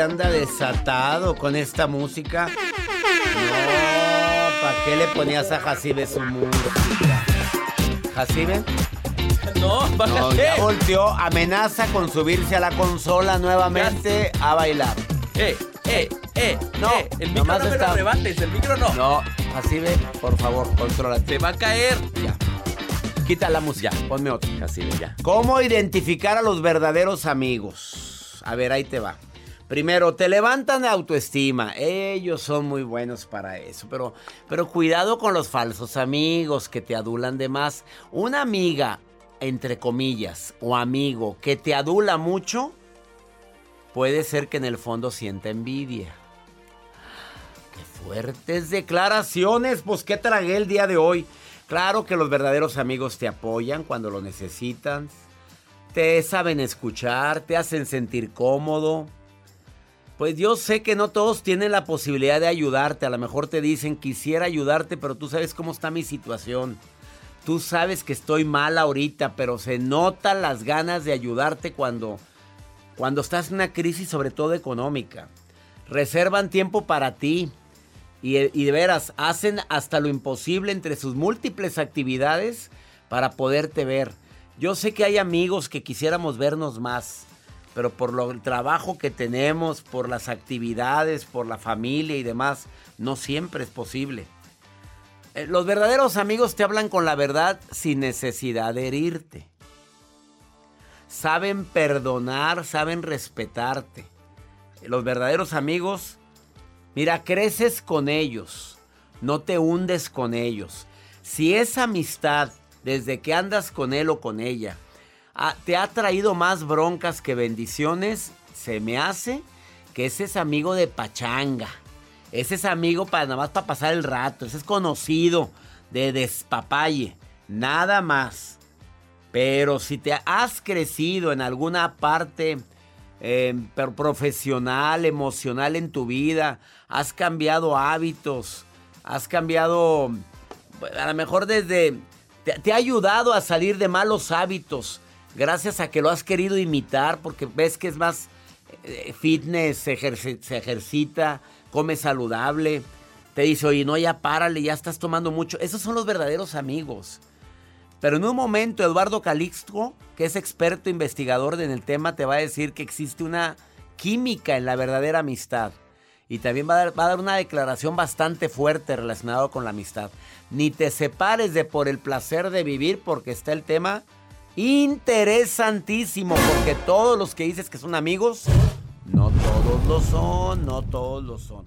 Hombre anda desatado con esta música. No, ¿para qué le ponías a Jacibe su música? ¿Jacibe? No, No, bájate. ya volteó, amenaza con subirse a la consola nuevamente a bailar. Eh, eh, eh. No, eh, el micro no me está- lo rebates, el micro no. No, Jacibe, por favor, contrólate. Te va a caer. Ya. Quita la música, ponme otra. De ya. ¿Cómo identificar a los verdaderos amigos? A ver, ahí te va. Primero, te levantan autoestima. Ellos son muy buenos para eso. Pero, pero cuidado con los falsos amigos que te adulan de más. Una amiga, entre comillas, o amigo que te adula mucho, puede ser que en el fondo sienta envidia. ¡Qué fuertes declaraciones! Pues, ¿qué tragué el día de hoy? Claro que los verdaderos amigos te apoyan cuando lo necesitan. Te saben escuchar, te hacen sentir cómodo. Pues yo sé que no todos tienen la posibilidad de ayudarte. A lo mejor te dicen, quisiera ayudarte, pero tú sabes cómo está mi situación. Tú sabes que estoy mal ahorita, pero se notan las ganas de ayudarte cuando, cuando estás en una crisis, sobre todo económica. Reservan tiempo para ti. Y, y de veras, hacen hasta lo imposible entre sus múltiples actividades para poderte ver. Yo sé que hay amigos que quisiéramos vernos más, pero por lo, el trabajo que tenemos, por las actividades, por la familia y demás, no siempre es posible. Eh, Los verdaderos amigos te hablan con la verdad sin necesidad de herirte. Saben perdonar, saben respetarte. Los verdaderos amigos Mira, creces con ellos, no te hundes con ellos. Si esa amistad, desde que andas con él o con ella, ah, te ha traído más broncas que bendiciones, se me hace que ese es amigo de pachanga. Ese es amigo para nada más para pasar el rato. Ese es conocido de despapalle. Nada más. Pero si te has crecido en alguna parte eh, profesional, emocional en tu vida, has cambiado hábitos, has cambiado, a lo mejor desde, te ha ayudado a salir de malos hábitos, gracias a que lo has querido imitar, porque ves que es más eh, fitness, se, ejerci- se ejercita, come saludable, te dice, oye, no, ya párale, ya estás tomando mucho. Esos son los verdaderos amigos. Pero en un momento Eduardo Calixto, que es experto investigador en el tema, te va a decir que existe una química en la verdadera amistad. Y también va a dar, va a dar una declaración bastante fuerte relacionada con la amistad. Ni te separes de por el placer de vivir porque está el tema interesantísimo. Porque todos los que dices que son amigos, no todos lo son, no todos lo son.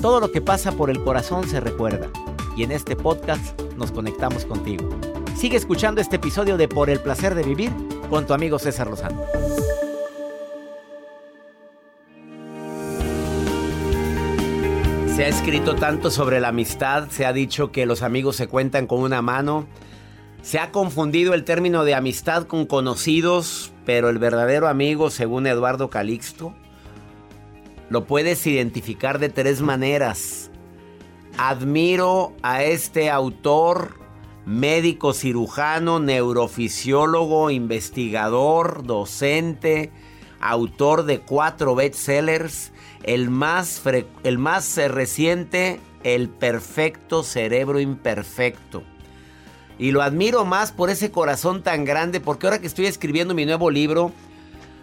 Todo lo que pasa por el corazón se recuerda. Y en este podcast nos conectamos contigo. Sigue escuchando este episodio de Por el placer de vivir con tu amigo César Lozano. Se ha escrito tanto sobre la amistad, se ha dicho que los amigos se cuentan con una mano. Se ha confundido el término de amistad con conocidos, pero el verdadero amigo, según Eduardo Calixto, lo puedes identificar de tres maneras. Admiro a este autor, médico cirujano, neurofisiólogo, investigador, docente, autor de cuatro bestsellers, el más, el más reciente, El perfecto cerebro imperfecto. Y lo admiro más por ese corazón tan grande, porque ahora que estoy escribiendo mi nuevo libro,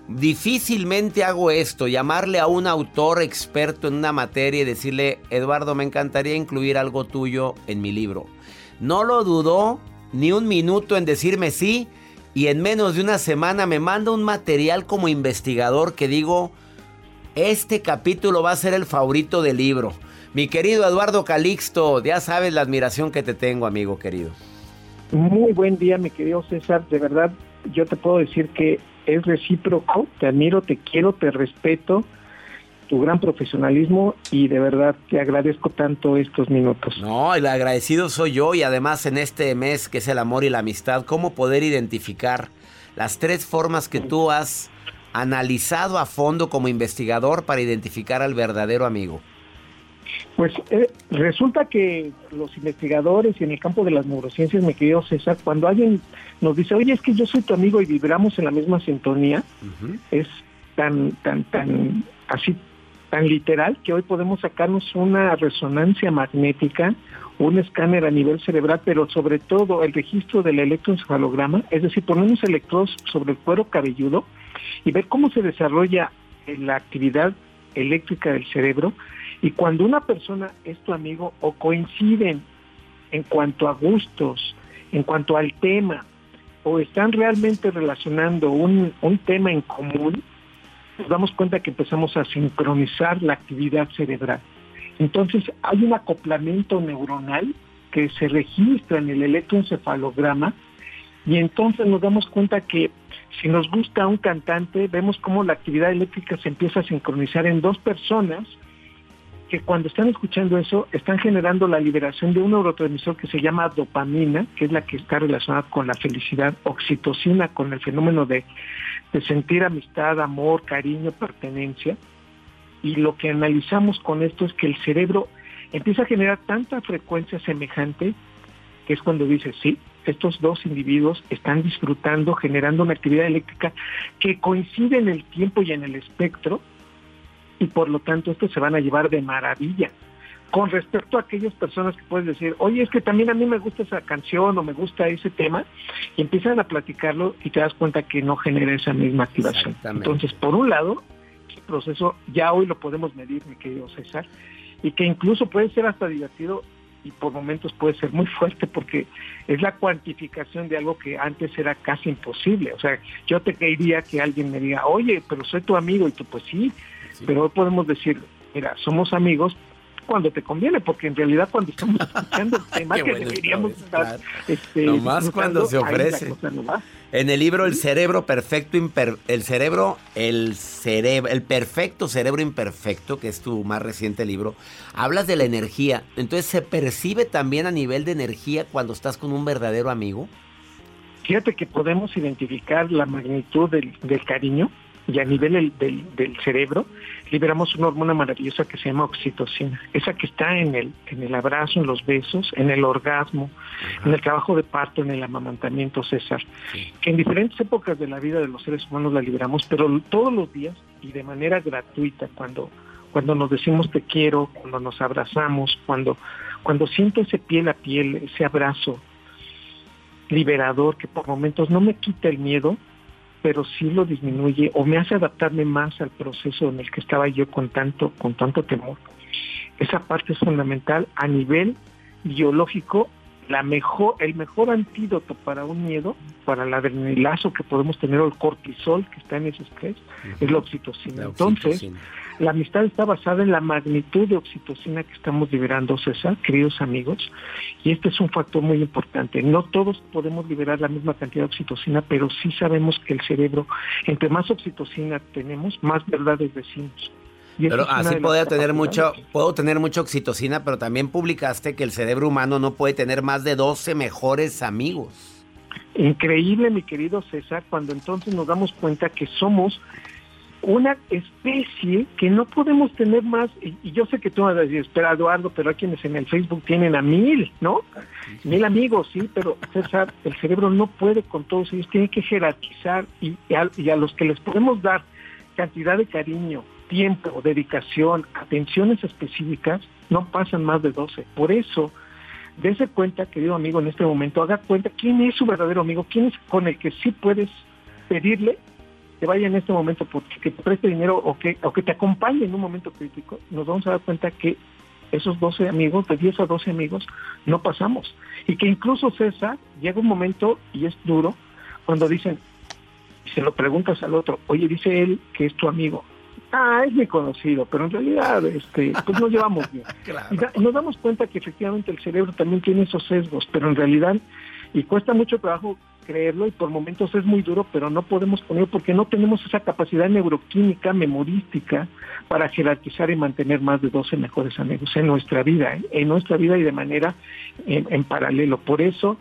difícilmente hago esto, llamarle a un autor experto en una materia y decirle, Eduardo, me encantaría incluir algo tuyo en mi libro. No lo dudó ni un minuto en decirme sí y en menos de una semana me manda un material como investigador que digo, este capítulo va a ser el favorito del libro. Mi querido Eduardo Calixto, ya sabes la admiración que te tengo, amigo querido. Muy buen día, mi querido César. De verdad, yo te puedo decir que es recíproco. Te admiro, te quiero, te respeto, tu gran profesionalismo y de verdad te agradezco tanto estos minutos. No, el agradecido soy yo y además en este mes que es el amor y la amistad, cómo poder identificar las tres formas que tú has analizado a fondo como investigador para identificar al verdadero amigo. Pues eh, resulta que los investigadores y en el campo de las neurociencias, mi querido César, cuando alguien nos dice, oye, es que yo soy tu amigo y vibramos en la misma sintonía, es tan, tan, tan, así, tan literal que hoy podemos sacarnos una resonancia magnética, un escáner a nivel cerebral, pero sobre todo el registro del electroencefalograma, es decir, ponemos electrodos sobre el cuero cabelludo y ver cómo se desarrolla la actividad eléctrica del cerebro. Y cuando una persona es tu amigo o coinciden en cuanto a gustos, en cuanto al tema, o están realmente relacionando un, un tema en común, nos damos cuenta que empezamos a sincronizar la actividad cerebral. Entonces hay un acoplamiento neuronal que se registra en el electroencefalograma y entonces nos damos cuenta que si nos gusta un cantante, vemos cómo la actividad eléctrica se empieza a sincronizar en dos personas que cuando están escuchando eso están generando la liberación de un neurotransmisor que se llama dopamina, que es la que está relacionada con la felicidad, oxitocina, con el fenómeno de, sentir amistad, amor, cariño, pertenencia. Y lo que analizamos con esto es que el cerebro empieza a generar tanta frecuencia semejante que es cuando dice, sí, estos dos individuos están disfrutando, generando una actividad eléctrica que coincide en el tiempo y en el espectro, y por lo tanto estos se van a llevar de maravilla. Con respecto a aquellas personas que puedes decir, oye, es que también a mí me gusta esa canción o me gusta ese tema, y empiezan a platicarlo y te das cuenta que no genera esa misma activación. Entonces, por un lado, el proceso ya hoy lo podemos medir, mi querido César, y que incluso puede ser hasta divertido y por momentos puede ser muy fuerte porque es la cuantificación de algo que antes era casi imposible. O sea, yo te quería que alguien me diga, oye, pero soy tu amigo, y tú pues sí, pero hoy podemos decir, mira, somos amigos cuando te conviene, porque en realidad cuando estamos escuchando el tema que deberíamos estar... Este, Nomás cuando se ofrece. En el libro El cerebro perfecto, el cerebro, el cerebro, el perfecto cerebro imperfecto, que es tu más reciente libro, hablas de la energía. Entonces, ¿se percibe también a nivel de energía cuando estás con un verdadero amigo? Fíjate que podemos identificar la magnitud del, del cariño y a nivel del, del, cerebro liberamos una hormona maravillosa que se llama oxitocina, esa que está en el, en el abrazo, en los besos, en el orgasmo, en el trabajo de parto, en el amamantamiento, César, que en diferentes épocas de la vida de los seres humanos la liberamos, pero todos los días y de manera gratuita, cuando, cuando nos decimos te quiero, cuando nos abrazamos, cuando, cuando siento ese piel a piel, ese abrazo liberador que por momentos no me quita el miedo, pero sí lo disminuye o me hace adaptarme más al proceso en el que estaba yo con tanto, con tanto temor. Esa parte es fundamental a nivel biológico la mejor, el mejor antídoto para un miedo, para el adrenalazo que podemos tener o el cortisol que está en ese estrés, es la oxitocina. La Entonces, oxitocina. la amistad está basada en la magnitud de oxitocina que estamos liberando, César, queridos amigos, y este es un factor muy importante. No todos podemos liberar la misma cantidad de oxitocina, pero sí sabemos que el cerebro, entre más oxitocina tenemos, más verdades decimos. Pero así puedo tener mucho, puedo tener mucha oxitocina, pero también publicaste que el cerebro humano no puede tener más de 12 mejores amigos. Increíble, mi querido César, cuando entonces nos damos cuenta que somos una especie que no podemos tener más, y, y yo sé que tú vas a decir, espera Eduardo, pero hay quienes en el Facebook tienen a mil, ¿no? Mil amigos, sí, pero César, el cerebro no puede con todos ellos, tiene que jerarquizar y, y a, y a los que les podemos dar cantidad de cariño, tiempo, dedicación, atenciones específicas, no pasan más de 12. Por eso, dése cuenta, querido amigo, en este momento, haga cuenta quién es su verdadero amigo, quién es con el que sí puedes pedirle que vaya en este momento porque que te preste dinero o que, o que te acompañe en un momento crítico, nos vamos a dar cuenta que esos 12 amigos, de 10 a 12 amigos, no pasamos. Y que incluso César llega un momento, y es duro, cuando dicen, se lo preguntas al otro, oye, dice él que es tu amigo. Ah, es mi conocido, pero en realidad este, pues nos llevamos bien. Y da- nos damos cuenta que efectivamente el cerebro también tiene esos sesgos, pero en realidad, y cuesta mucho trabajo creerlo, y por momentos es muy duro, pero no podemos ponerlo porque no tenemos esa capacidad neuroquímica, memorística, para jerarquizar y mantener más de 12 mejores amigos en nuestra vida, ¿eh? en nuestra vida y de manera en, en paralelo. Por eso,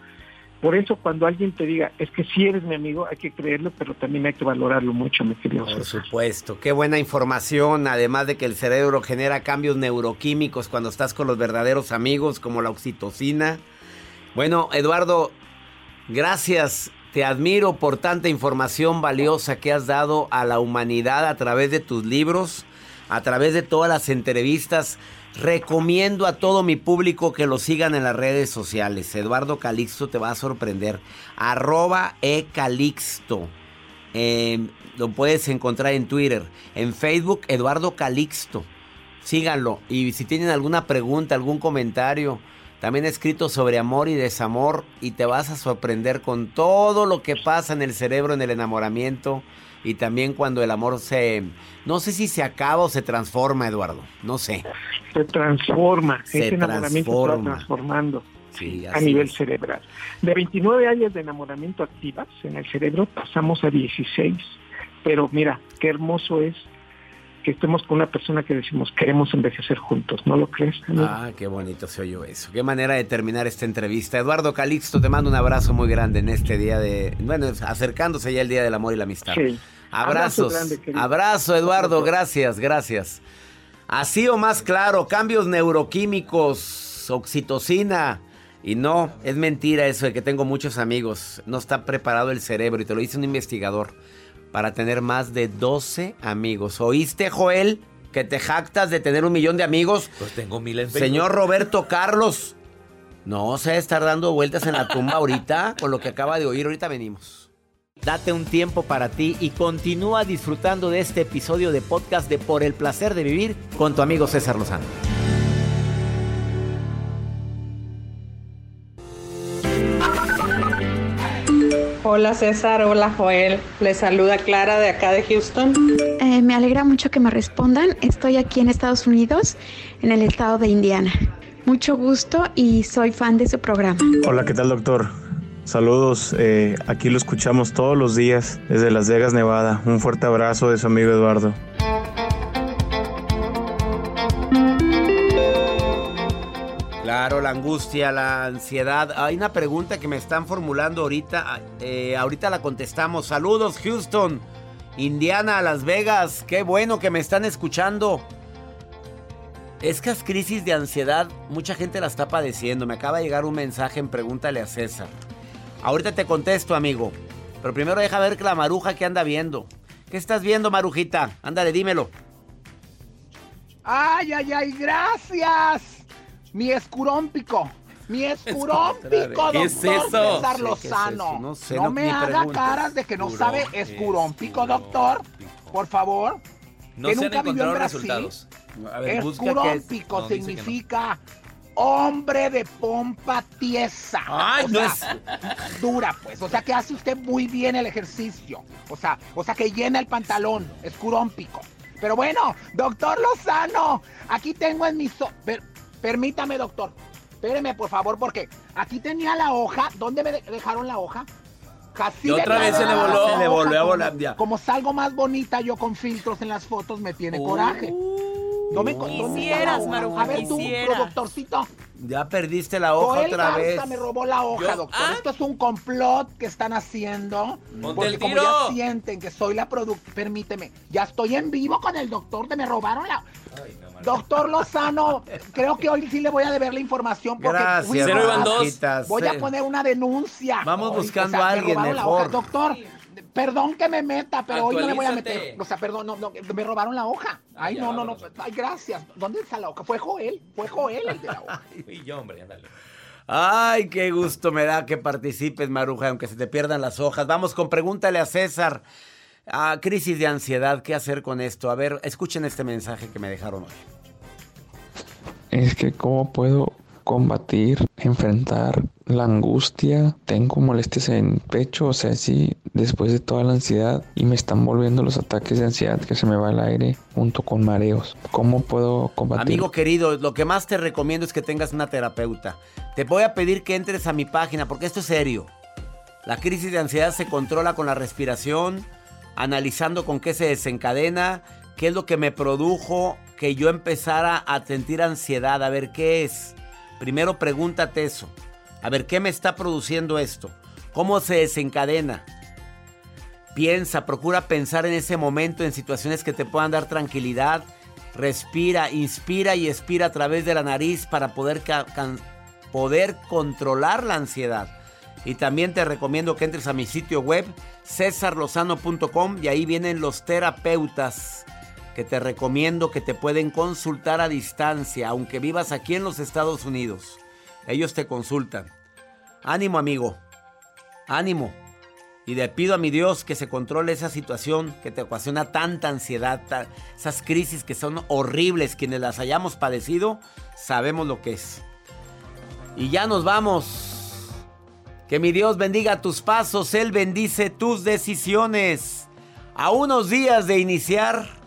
por eso cuando alguien te diga, es que si eres mi amigo, hay que creerlo, pero también hay que valorarlo mucho, mi querido Por César. supuesto, qué buena información, además de que el cerebro genera cambios neuroquímicos cuando estás con los verdaderos amigos, como la oxitocina. Bueno, Eduardo, gracias, te admiro por tanta información valiosa que has dado a la humanidad a través de tus libros, a través de todas las entrevistas. Recomiendo a todo mi público que lo sigan en las redes sociales. Eduardo Calixto te va a sorprender. Arroba ecalixto. Eh, lo puedes encontrar en Twitter. En Facebook, Eduardo Calixto. Síganlo. Y si tienen alguna pregunta, algún comentario, también he escrito sobre amor y desamor. Y te vas a sorprender con todo lo que pasa en el cerebro en el enamoramiento. Y también cuando el amor se... No sé si se acaba o se transforma, Eduardo. No sé. Se transforma, Se ese enamoramiento se va transforma. transformando. Sí, a nivel es. cerebral. De 29 áreas de enamoramiento activas en el cerebro pasamos a 16. Pero mira, qué hermoso es que estemos con una persona que decimos queremos envejecer juntos, ¿no lo crees? amigo? Ah, qué bonito se oyó eso. Qué manera de terminar esta entrevista. Eduardo Calixto, te mando un abrazo muy grande en este día de... Bueno, acercándose ya el Día del Amor y la Amistad. Sí. Abrazos. Abrazo grande, querido. Abrazo, Eduardo. Gracias, gracias. Así o más claro, cambios neuroquímicos, oxitocina. Y no, es mentira eso de que tengo muchos amigos. No está preparado el cerebro y te lo dice un investigador para tener más de 12 amigos. ¿Oíste, Joel? Que te jactas de tener un millón de amigos. Pues tengo mil en Facebook. Señor Roberto Carlos. No se estar dando vueltas en la tumba ahorita con lo que acaba de oír. Ahorita venimos. Date un tiempo para ti y continúa disfrutando de este episodio de podcast de Por el placer de vivir con tu amigo César Lozano. Hola César, hola Joel. Les saluda Clara de acá de Houston. Eh, me alegra mucho que me respondan. Estoy aquí en Estados Unidos, en el estado de Indiana. Mucho gusto y soy fan de su programa. Hola, ¿qué tal, doctor? Saludos, eh, aquí lo escuchamos todos los días desde Las Vegas, Nevada. Un fuerte abrazo de su amigo Eduardo. Claro, la angustia, la ansiedad. Hay una pregunta que me están formulando ahorita. eh, ahorita la contestamos. Saludos, Houston, Indiana, Las Vegas. Qué bueno que me están escuchando. Estas crisis de ansiedad, mucha gente la está padeciendo. Me acaba de llegar un mensaje en Pregúntale a César. Ahorita te contesto, amigo. Pero primero deja ver la maruja que anda viendo. ¿Qué estás viendo, marujita? Ándale, dímelo. Ay, ay, ay, gracias. Mi escurómpico. Mi escurómpico, ¿Qué es doctor eso? César Sí, ¿qué es Lozano. eso? No sé, no no- me haga preguntes. caras de que no sabe escurómpico, doctor. Por favor. No que se han nunca en encontrado resultados. A ver, busca qué es. Escurómpico No, hombre de pompa tiesa. Ay, O no sea, dura, pues. O sea, que hace usted muy bien el ejercicio. O sea, o sea, que llena el pantalón. Escurómpico. Pero bueno, doctor Lozano, aquí tengo en mi... so- per- permítame, doctor. Espéreme, por favor, porque aquí tenía la hoja. ¿Dónde me de- dejaron la hoja? Casi Y otra vez se le voló. Se le volvió a volar, como-. Como salgo más bonita yo con filtros en las fotos, me tiene coraje. No me ¿dónde está la Quisieras? Maruja, A ver tú, quisieras. productorcito. Ya perdiste la hoja Joel otra Garza vez. me robó la hoja, Yo- doctor. ¿Ah? Esto es un complot que están haciendo. Ponte porque el como tiro. sienten que soy la productora, permíteme, ya estoy en vivo con el doctor, te me robaron la... Doctor Lozano, creo que hoy sí le voy a deber la información porque Gracias, Cero iban dos. Voy a poner una denuncia. Vamos Hoy, buscando o sea, a me alguien robaron la mejor. hoja. Doctor, perdón que me meta, pero hoy no me voy a meter. O sea, perdón, no, no, me robaron la hoja. Ay, ya, no, no, no. Ay, gracias. ¿Dónde está la hoja? Fue Joel, fue Joel el de la hoja. Y yo, hombre, ándale. Ay, qué gusto me da que participes, Maruja, aunque se te pierdan las hojas. Vamos con pregúntale a César. Ah, crisis de ansiedad, ¿qué hacer con esto? A ver, escuchen este mensaje que me dejaron hoy. Es que cómo puedo combatir, enfrentar la angustia, tengo molestias en pecho, o sea, sí, después de toda la ansiedad y me están volviendo los ataques de ansiedad que se me va el aire junto con mareos. ¿Cómo puedo combatir? Amigo querido, lo que más te recomiendo es que tengas una terapeuta. Te voy a pedir que entres a mi página porque esto es serio. La crisis de ansiedad se controla con la respiración, analizando con qué se desencadena, qué es lo que me produjo que yo empezara a sentir ansiedad, a ver qué es. Primero pregúntate eso. A ver qué me está produciendo esto. ¿Cómo se desencadena? Piensa, procura pensar en ese momento en situaciones que te puedan dar tranquilidad. Respira, inspira y expira a través de la nariz para poder, poder controlar la ansiedad. Y también te recomiendo que entres a mi sitio web cesarlozano.com y ahí vienen los terapeutas que te recomiendo que te pueden consultar a distancia, aunque vivas aquí en los Estados Unidos. Ellos te consultan. Ánimo amigo, ánimo. Y le pido a mi Dios que se controle esa situación que te ocasiona tanta ansiedad, esas crisis que son horribles. Quienes las hayamos padecido, sabemos lo que es. Y ya nos vamos. Que mi Dios bendiga tus pasos, Él bendice tus decisiones. A unos días de iniciar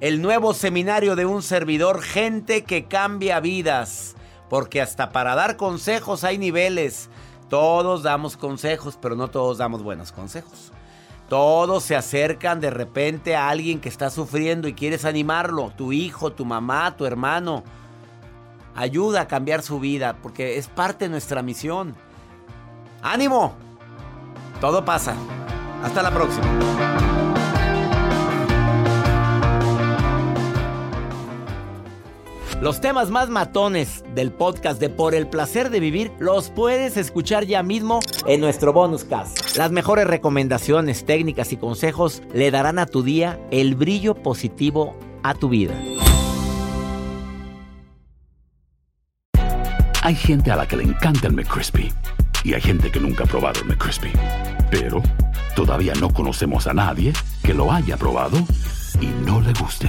el nuevo seminario de un servidor, gente que cambia vidas. Porque hasta para dar consejos hay niveles. Todos damos consejos, pero no todos damos buenos consejos. Todos se acercan de repente a alguien que está sufriendo y quieres animarlo. Tu hijo, tu mamá, tu hermano. Ayuda a cambiar su vida porque es parte de nuestra misión. ¡Ánimo! Todo pasa. Hasta la próxima. Los temas más matones del podcast de Por el placer de vivir los puedes escuchar ya mismo en nuestro bonus cast. Las mejores recomendaciones, técnicas y consejos le darán a tu día el brillo positivo a tu vida. Hay gente a la que le encanta el McCrispy y hay gente que nunca ha probado el McCrispy. Pero todavía no conocemos a nadie que lo haya probado y no le guste.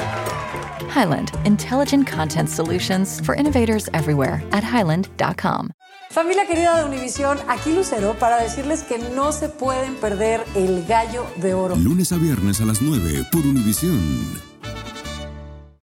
Highland, intelligent content solutions for innovators everywhere at highland.com. Familia querida de Univisión, aquí Lucero para decirles que no se pueden perder el gallo de oro. Lunes a viernes a las 9 por Univisión.